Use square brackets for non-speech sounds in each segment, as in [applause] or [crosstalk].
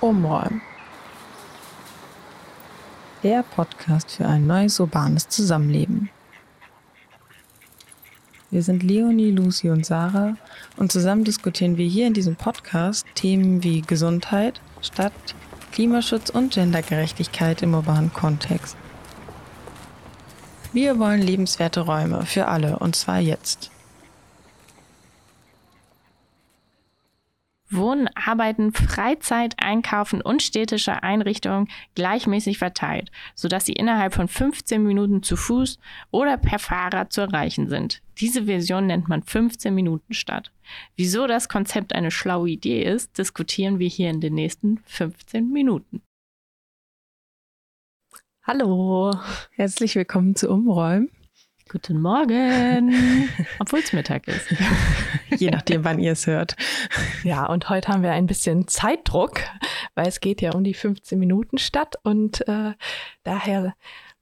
Umräumen. Der Podcast für ein neues urbanes Zusammenleben. Wir sind Leonie, Lucy und Sarah und zusammen diskutieren wir hier in diesem Podcast Themen wie Gesundheit, Stadt, Klimaschutz und Gendergerechtigkeit im urbanen Kontext. Wir wollen lebenswerte Räume für alle und zwar jetzt. Wohnen, Arbeiten, Freizeit, Einkaufen und städtische Einrichtungen gleichmäßig verteilt, sodass sie innerhalb von 15 Minuten zu Fuß oder per Fahrrad zu erreichen sind. Diese Version nennt man 15 Minuten Stadt. Wieso das Konzept eine schlaue Idee ist, diskutieren wir hier in den nächsten 15 Minuten. Hallo, herzlich willkommen zu Umräumen. Guten Morgen, [laughs] obwohl es Mittag ist. [laughs] Je nachdem, wann ihr es hört. Ja, und heute haben wir ein bisschen Zeitdruck, weil es geht ja um die 15 Minuten Stadt und äh, daher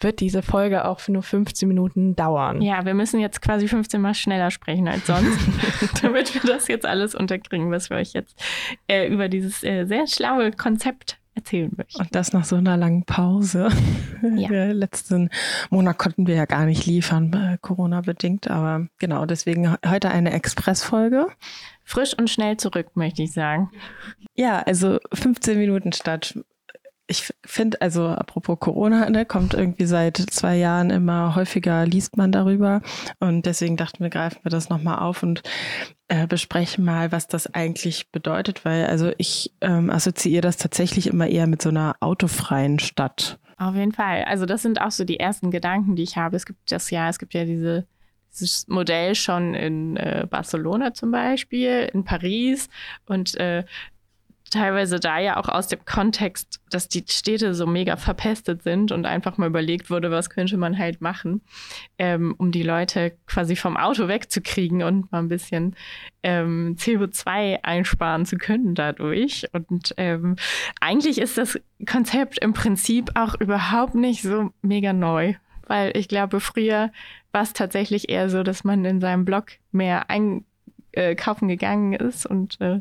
wird diese Folge auch für nur 15 Minuten dauern. Ja, wir müssen jetzt quasi 15 Mal schneller sprechen als sonst, [laughs] damit wir das jetzt alles unterkriegen, was wir euch jetzt äh, über dieses äh, sehr schlaue Konzept erzählen möchten. Und das nach so einer langen Pause. [laughs] Ja. Letzten Monat konnten wir ja gar nicht liefern, äh, Corona-bedingt. Aber genau, deswegen heute eine Expressfolge. Frisch und schnell zurück, möchte ich sagen. Ja, also 15 Minuten statt ich finde, also apropos Corona, ne, kommt irgendwie seit zwei Jahren immer häufiger, liest man darüber. Und deswegen dachten wir, greifen wir das nochmal auf und äh, besprechen mal, was das eigentlich bedeutet, weil also ich ähm, assoziiere das tatsächlich immer eher mit so einer autofreien Stadt. Auf jeden Fall. Also das sind auch so die ersten Gedanken, die ich habe. Es gibt das ja, es gibt ja diese dieses Modell schon in äh, Barcelona zum Beispiel, in Paris und äh, teilweise da ja auch aus dem Kontext, dass die Städte so mega verpestet sind und einfach mal überlegt wurde, was könnte man halt machen, ähm, um die Leute quasi vom Auto wegzukriegen und mal ein bisschen ähm, CO2 einsparen zu können dadurch. Und ähm, eigentlich ist das Konzept im Prinzip auch überhaupt nicht so mega neu, weil ich glaube, früher war es tatsächlich eher so, dass man in seinem Blog mehr ein äh, kaufen gegangen ist und äh,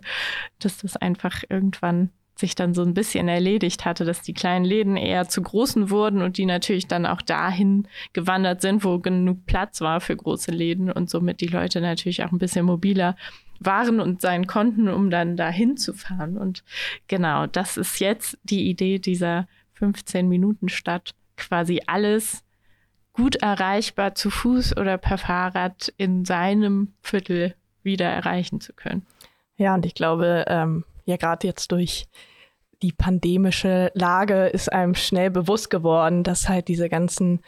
dass das einfach irgendwann sich dann so ein bisschen erledigt hatte, dass die kleinen Läden eher zu großen wurden und die natürlich dann auch dahin gewandert sind, wo genug Platz war für große Läden und somit die Leute natürlich auch ein bisschen mobiler waren und sein konnten, um dann dahin zu fahren. Und genau, das ist jetzt die Idee dieser 15 Minuten Stadt, quasi alles gut erreichbar zu Fuß oder per Fahrrad in seinem Viertel wieder erreichen zu können. Ja, und ich glaube, ähm, ja, gerade jetzt durch die pandemische Lage ist einem schnell bewusst geworden, dass halt diese ganzen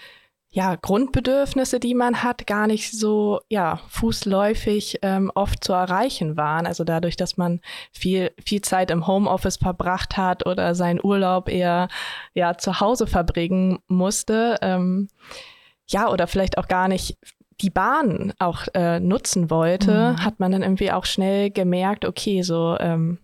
ja, Grundbedürfnisse, die man hat, gar nicht so ja, fußläufig ähm, oft zu erreichen waren. Also dadurch, dass man viel, viel Zeit im Homeoffice verbracht hat oder seinen Urlaub eher ja, zu Hause verbringen musste. Ähm, ja, oder vielleicht auch gar nicht die Bahn auch äh, nutzen wollte, mhm. hat man dann irgendwie auch schnell gemerkt, okay, so, ähm,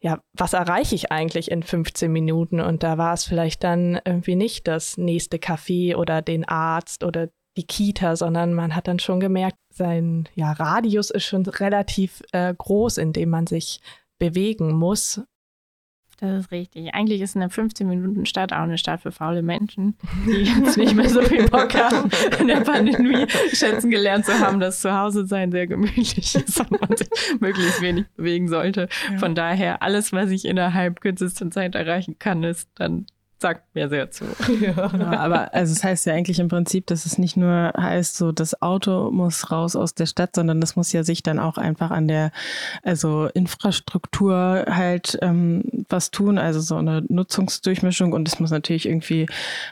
ja, was erreiche ich eigentlich in 15 Minuten? Und da war es vielleicht dann irgendwie nicht das nächste Café oder den Arzt oder die Kita, sondern man hat dann schon gemerkt, sein ja, Radius ist schon relativ äh, groß, in dem man sich bewegen muss. Das ist richtig. Eigentlich ist eine 15-Minuten-Stadt auch eine Stadt für faule Menschen, die jetzt nicht mehr so viel Bock haben, in der Pandemie schätzen gelernt zu haben, dass zu Hause sein sehr gemütlich ist und man sich möglichst wenig bewegen sollte. Ja. Von daher, alles, was ich innerhalb kürzester Zeit erreichen kann, ist dann sagt mir sehr zu. [laughs] Ja. ja. aber also es das heißt ja eigentlich im Prinzip, dass es nicht nur heißt, so das Auto muss raus aus der Stadt, sondern das muss ja sich dann auch einfach an der also Infrastruktur halt ähm, was tun, also so eine Nutzungsdurchmischung und es muss natürlich irgendwie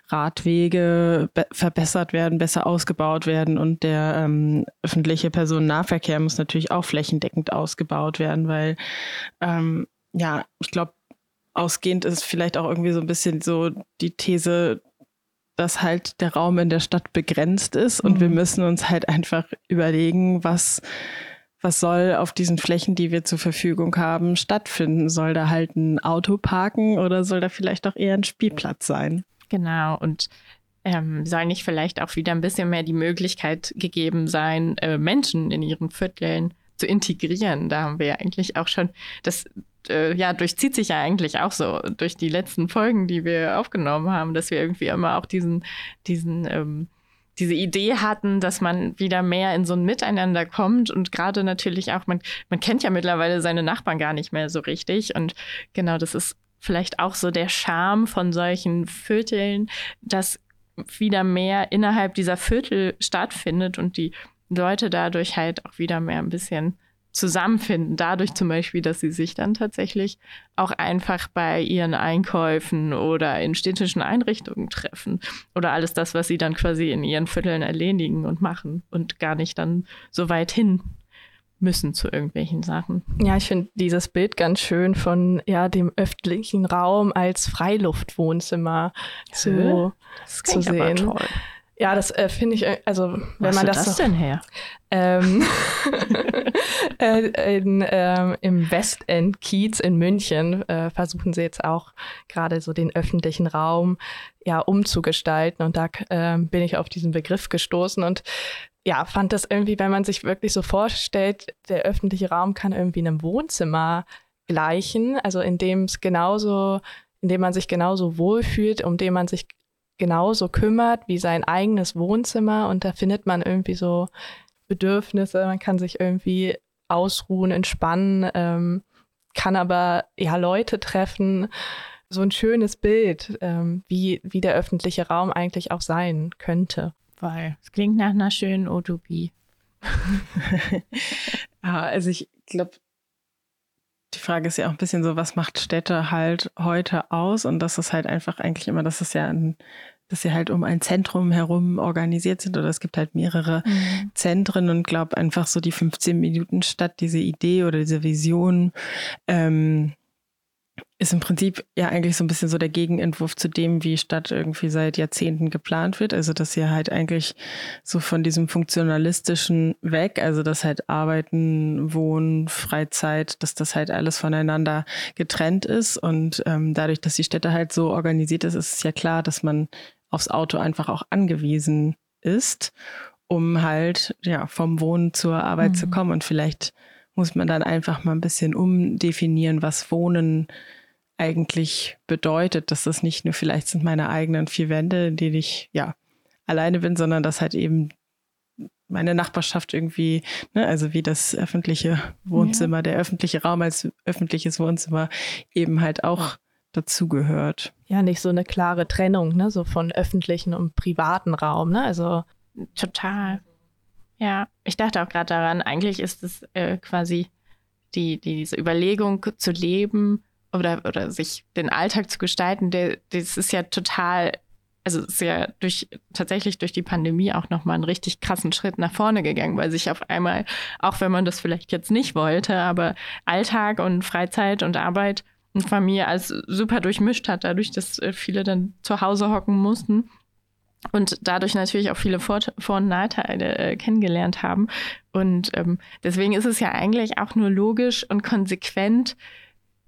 Radwege verbessert werden, besser ausgebaut werden und der ähm, öffentliche Personennahverkehr muss natürlich auch flächendeckend ausgebaut werden, weil ähm, ja, ich glaube, ausgehend ist vielleicht auch irgendwie so ein bisschen so die These, dass halt der Raum in der Stadt begrenzt ist und mhm. wir müssen uns halt einfach überlegen, was, was soll auf diesen Flächen, die wir zur Verfügung haben, stattfinden? Soll da halt ein Auto parken oder soll da vielleicht auch eher ein Spielplatz sein? Genau, und ähm, soll nicht vielleicht auch wieder ein bisschen mehr die Möglichkeit gegeben sein, äh, Menschen in ihren Vierteln zu integrieren. Da haben wir ja eigentlich auch schon, das äh, ja, durchzieht sich ja eigentlich auch so durch die letzten Folgen, die wir aufgenommen haben, dass wir irgendwie immer auch diesen, diesen, ähm, diese Idee hatten, dass man wieder mehr in so ein Miteinander kommt und gerade natürlich auch, man, man kennt ja mittlerweile seine Nachbarn gar nicht mehr so richtig und genau, das ist vielleicht auch so der Charme von solchen Vierteln, dass wieder mehr innerhalb dieser Viertel stattfindet und die Leute dadurch halt auch wieder mehr ein bisschen zusammenfinden. Dadurch zum Beispiel, dass sie sich dann tatsächlich auch einfach bei ihren Einkäufen oder in städtischen Einrichtungen treffen. Oder alles das, was sie dann quasi in ihren Vierteln erledigen und machen und gar nicht dann so weit hin müssen zu irgendwelchen Sachen. Ja, ich finde dieses Bild ganz schön von ja dem öffentlichen Raum als Freiluftwohnzimmer zu, zu sehen. Ja, das äh, finde ich, äh, also wenn Was man das. Was das so, denn her? Ähm, [laughs] äh, in, ähm, Im Westend Kiez in München äh, versuchen sie jetzt auch gerade so den öffentlichen Raum ja umzugestalten und da äh, bin ich auf diesen Begriff gestoßen und ja, fand das irgendwie, wenn man sich wirklich so vorstellt, der öffentliche Raum kann irgendwie einem Wohnzimmer gleichen, also in dem es genauso, in dem man sich genauso wohlfühlt, um den man sich genauso kümmert wie sein eigenes Wohnzimmer und da findet man irgendwie so Bedürfnisse, man kann sich irgendwie ausruhen, entspannen, ähm, kann aber ja Leute treffen. So ein schönes Bild, ähm, wie, wie der öffentliche Raum eigentlich auch sein könnte weil es klingt nach einer schönen Utopie. ja, [laughs] [laughs] also ich glaube, die Frage ist ja auch ein bisschen so, was macht Städte halt heute aus? Und das ist halt einfach eigentlich immer, dass es ja ein, dass sie halt um ein Zentrum herum organisiert sind oder es gibt halt mehrere mhm. Zentren und glaube einfach so die 15 Minuten Stadt, diese Idee oder diese Vision, ähm, ist im Prinzip ja eigentlich so ein bisschen so der Gegenentwurf zu dem, wie Stadt irgendwie seit Jahrzehnten geplant wird. Also dass hier halt eigentlich so von diesem funktionalistischen weg, also dass halt Arbeiten, Wohnen, Freizeit, dass das halt alles voneinander getrennt ist. Und ähm, dadurch, dass die Städte halt so organisiert ist, ist es ja klar, dass man aufs Auto einfach auch angewiesen ist, um halt ja vom Wohnen zur Arbeit mhm. zu kommen. Und vielleicht muss man dann einfach mal ein bisschen umdefinieren, was Wohnen eigentlich bedeutet, dass das nicht nur vielleicht sind meine eigenen vier Wände, in denen ich ja alleine bin, sondern dass halt eben meine Nachbarschaft irgendwie, ne, also wie das öffentliche Wohnzimmer, ja. der öffentliche Raum als öffentliches Wohnzimmer eben halt auch dazugehört. Ja, nicht so eine klare Trennung, ne, so von öffentlichen und privaten Raum, ne, also total. Ja, ich dachte auch gerade daran, eigentlich ist es äh, quasi die, die, diese Überlegung zu leben oder, oder sich den Alltag zu gestalten, der, das ist ja total, also ist ja durch, tatsächlich durch die Pandemie auch nochmal einen richtig krassen Schritt nach vorne gegangen, weil sich auf einmal, auch wenn man das vielleicht jetzt nicht wollte, aber Alltag und Freizeit und Arbeit und Familie als super durchmischt hat, dadurch, dass äh, viele dann zu Hause hocken mussten und dadurch natürlich auch viele Vor-, Vor und Nachteile äh, kennengelernt haben. Und ähm, deswegen ist es ja eigentlich auch nur logisch und konsequent,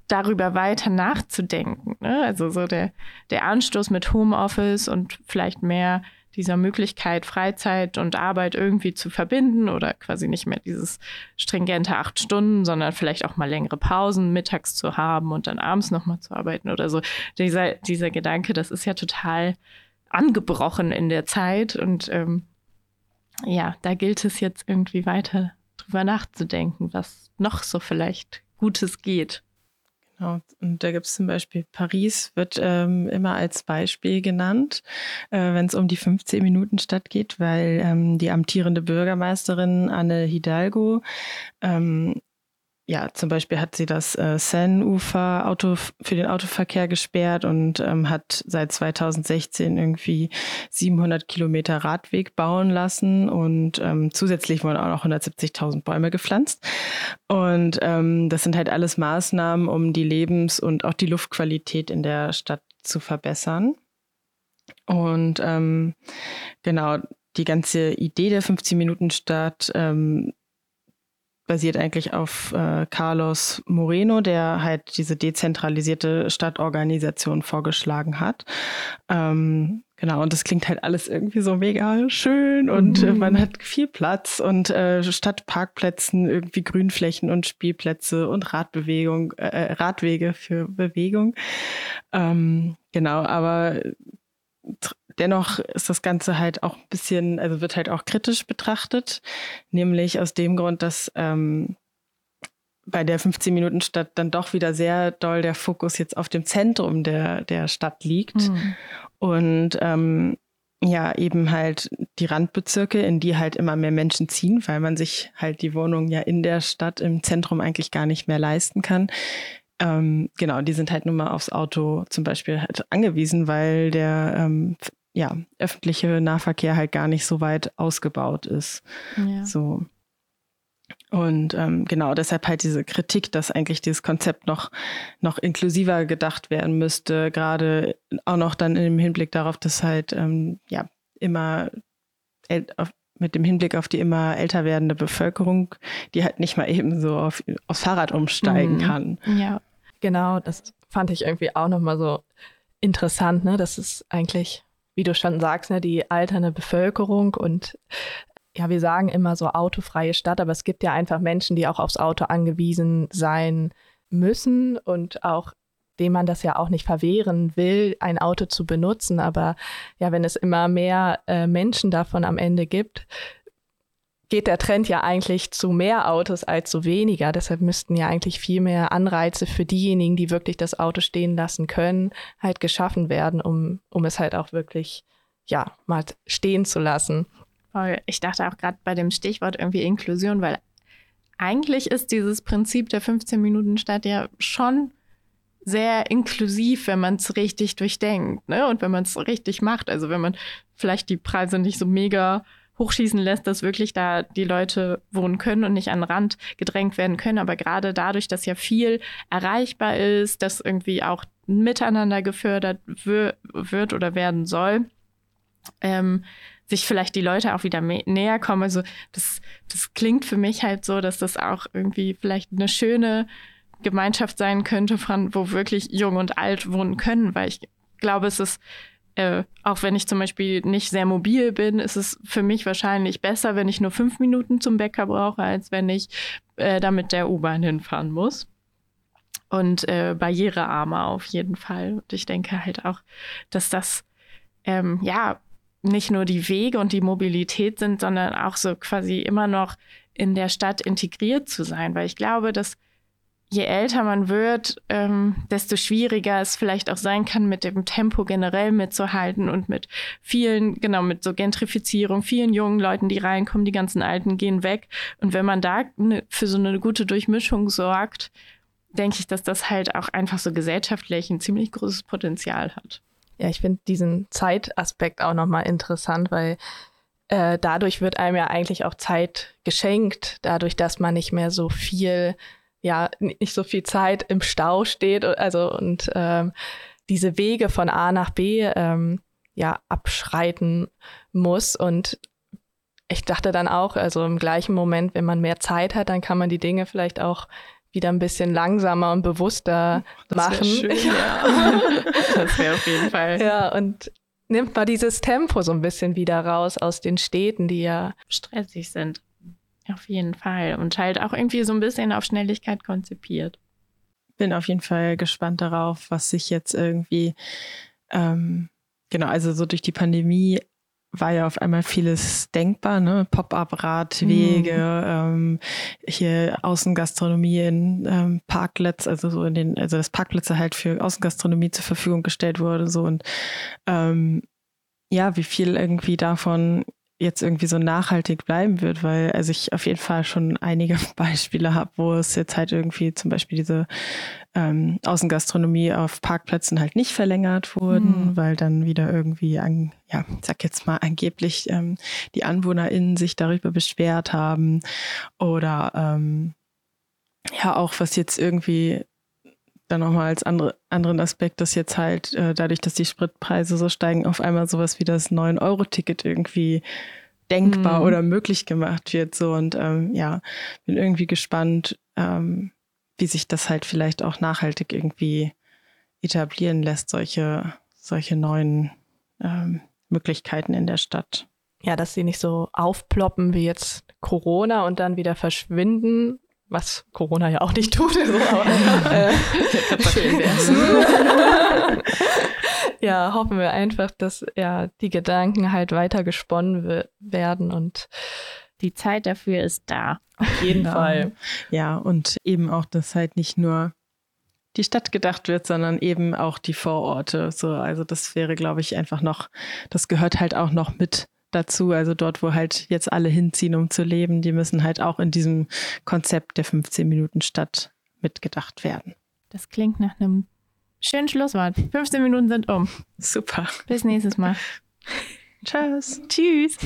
darüber weiter nachzudenken. Ne? Also so der, der Anstoß mit Homeoffice und vielleicht mehr dieser Möglichkeit, Freizeit und Arbeit irgendwie zu verbinden oder quasi nicht mehr dieses stringente acht Stunden, sondern vielleicht auch mal längere Pausen mittags zu haben und dann abends nochmal zu arbeiten oder so. Dieser, dieser Gedanke, das ist ja total angebrochen in der Zeit und ähm, ja, da gilt es jetzt irgendwie weiter drüber nachzudenken, was noch so vielleicht Gutes geht. Genau. Und da gibt es zum Beispiel Paris, wird ähm, immer als Beispiel genannt, äh, wenn es um die 15 Minuten Stadt geht, weil ähm, die amtierende Bürgermeisterin Anne Hidalgo ähm, ja, zum Beispiel hat sie das äh, Seine-Ufer für den Autoverkehr gesperrt und ähm, hat seit 2016 irgendwie 700 Kilometer Radweg bauen lassen und ähm, zusätzlich wurden auch noch 170.000 Bäume gepflanzt. Und ähm, das sind halt alles Maßnahmen, um die Lebens- und auch die Luftqualität in der Stadt zu verbessern. Und ähm, genau, die ganze Idee der 15 Minuten Stadt ähm, basiert eigentlich auf äh, Carlos Moreno, der halt diese dezentralisierte Stadtorganisation vorgeschlagen hat. Ähm, genau, und das klingt halt alles irgendwie so mega schön und äh, mhm. äh, man hat viel Platz und äh, statt Parkplätzen irgendwie Grünflächen und Spielplätze und Radbewegung, äh, äh Radwege für Bewegung. Ähm, genau, aber dennoch ist das Ganze halt auch ein bisschen, also wird halt auch kritisch betrachtet, nämlich aus dem Grund, dass ähm, bei der 15-Minuten-Stadt dann doch wieder sehr doll der Fokus jetzt auf dem Zentrum der, der Stadt liegt. Mhm. Und ähm, ja, eben halt die Randbezirke, in die halt immer mehr Menschen ziehen, weil man sich halt die Wohnung ja in der Stadt im Zentrum eigentlich gar nicht mehr leisten kann. Ähm, genau, die sind halt nun mal aufs Auto zum Beispiel halt angewiesen, weil der ähm, ja, öffentliche Nahverkehr halt gar nicht so weit ausgebaut ist. Ja. So. Und ähm, genau deshalb halt diese Kritik, dass eigentlich dieses Konzept noch, noch inklusiver gedacht werden müsste, gerade auch noch dann im Hinblick darauf, dass halt ähm, ja immer auf, mit dem Hinblick auf die immer älter werdende Bevölkerung, die halt nicht mal eben so auf, aufs Fahrrad umsteigen mhm. kann. Ja, genau, das fand ich irgendwie auch nochmal so interessant, ne? Das ist eigentlich wie du schon sagst, ne, die alternde Bevölkerung und ja, wir sagen immer so autofreie Stadt, aber es gibt ja einfach Menschen, die auch aufs Auto angewiesen sein müssen und auch dem man das ja auch nicht verwehren will, ein Auto zu benutzen. Aber ja, wenn es immer mehr äh, Menschen davon am Ende gibt, geht der Trend ja eigentlich zu mehr Autos als zu weniger. Deshalb müssten ja eigentlich viel mehr Anreize für diejenigen, die wirklich das Auto stehen lassen können, halt geschaffen werden, um, um es halt auch wirklich, ja, mal stehen zu lassen. Ich dachte auch gerade bei dem Stichwort irgendwie Inklusion, weil eigentlich ist dieses Prinzip der 15 Minuten Stadt ja schon sehr inklusiv, wenn man es richtig durchdenkt, ne? Und wenn man es richtig macht. Also wenn man vielleicht die Preise nicht so mega hochschießen lässt, dass wirklich da die Leute wohnen können und nicht an den Rand gedrängt werden können. Aber gerade dadurch, dass ja viel erreichbar ist, dass irgendwie auch miteinander gefördert wird oder werden soll, ähm, sich vielleicht die Leute auch wieder näher kommen. Also das, das klingt für mich halt so, dass das auch irgendwie vielleicht eine schöne Gemeinschaft sein könnte, von wo wirklich jung und alt wohnen können, weil ich glaube, es ist äh, auch wenn ich zum Beispiel nicht sehr mobil bin, ist es für mich wahrscheinlich besser, wenn ich nur fünf Minuten zum Bäcker brauche, als wenn ich äh, da mit der U-Bahn hinfahren muss. Und äh, barrierearmer auf jeden Fall. Und ich denke halt auch, dass das ähm, ja nicht nur die Wege und die Mobilität sind, sondern auch so quasi immer noch in der Stadt integriert zu sein. Weil ich glaube, dass je älter man wird, ähm, desto schwieriger es vielleicht auch sein kann, mit dem Tempo generell mitzuhalten und mit vielen, genau, mit so Gentrifizierung, vielen jungen Leuten, die reinkommen, die ganzen Alten gehen weg. Und wenn man da ne, für so eine gute Durchmischung sorgt, denke ich, dass das halt auch einfach so gesellschaftlich ein ziemlich großes Potenzial hat. Ja, ich finde diesen Zeitaspekt auch nochmal interessant, weil äh, dadurch wird einem ja eigentlich auch Zeit geschenkt, dadurch, dass man nicht mehr so viel ja nicht so viel Zeit im Stau steht, also und ähm, diese Wege von A nach B ähm, ja abschreiten muss und ich dachte dann auch, also im gleichen Moment, wenn man mehr Zeit hat, dann kann man die Dinge vielleicht auch wieder ein bisschen langsamer und bewusster das machen. Schön, [laughs] ja. das wäre auf jeden Fall. Ja, und nimmt mal dieses Tempo so ein bisschen wieder raus aus den Städten, die ja stressig sind. Auf jeden Fall. Und halt auch irgendwie so ein bisschen auf Schnelligkeit konzipiert. Bin auf jeden Fall gespannt darauf, was sich jetzt irgendwie, ähm, genau, also so durch die Pandemie war ja auf einmal vieles denkbar, ne? Pop-up-Radwege, mhm. ähm, hier Außengastronomie in ähm, Parklets, also so in den, also dass Parkplätze halt für Außengastronomie zur Verfügung gestellt wurde, so und ähm, ja, wie viel irgendwie davon jetzt irgendwie so nachhaltig bleiben wird, weil also ich auf jeden Fall schon einige [laughs] Beispiele habe, wo es jetzt halt irgendwie zum Beispiel diese ähm, Außengastronomie auf Parkplätzen halt nicht verlängert wurden, mhm. weil dann wieder irgendwie, an, ja, sag jetzt mal angeblich ähm, die AnwohnerInnen sich darüber beschwert haben oder ähm, ja auch was jetzt irgendwie dann nochmal als andere, anderen Aspekt, dass jetzt halt äh, dadurch, dass die Spritpreise so steigen, auf einmal sowas wie das 9-Euro-Ticket irgendwie denkbar mhm. oder möglich gemacht wird. So und ähm, ja, bin irgendwie gespannt, ähm, wie sich das halt vielleicht auch nachhaltig irgendwie etablieren lässt, solche, solche neuen ähm, Möglichkeiten in der Stadt. Ja, dass sie nicht so aufploppen wie jetzt Corona und dann wieder verschwinden, was Corona ja auch nicht tut. So, [laughs] aber, äh, schön wär's. [laughs] ja, hoffen wir einfach, dass ja die Gedanken halt weiter gesponnen werden und die Zeit dafür ist da. Auf jeden Fall. Ja, und eben auch, dass halt nicht nur die Stadt gedacht wird, sondern eben auch die Vororte. So, also das wäre, glaube ich, einfach noch, das gehört halt auch noch mit dazu. Also dort, wo halt jetzt alle hinziehen, um zu leben, die müssen halt auch in diesem Konzept der 15 Minuten Stadt mitgedacht werden. Das klingt nach einem schönen Schlusswort. 15 Minuten sind um. Super. Bis nächstes Mal. [laughs] Tschüss. Tschüss.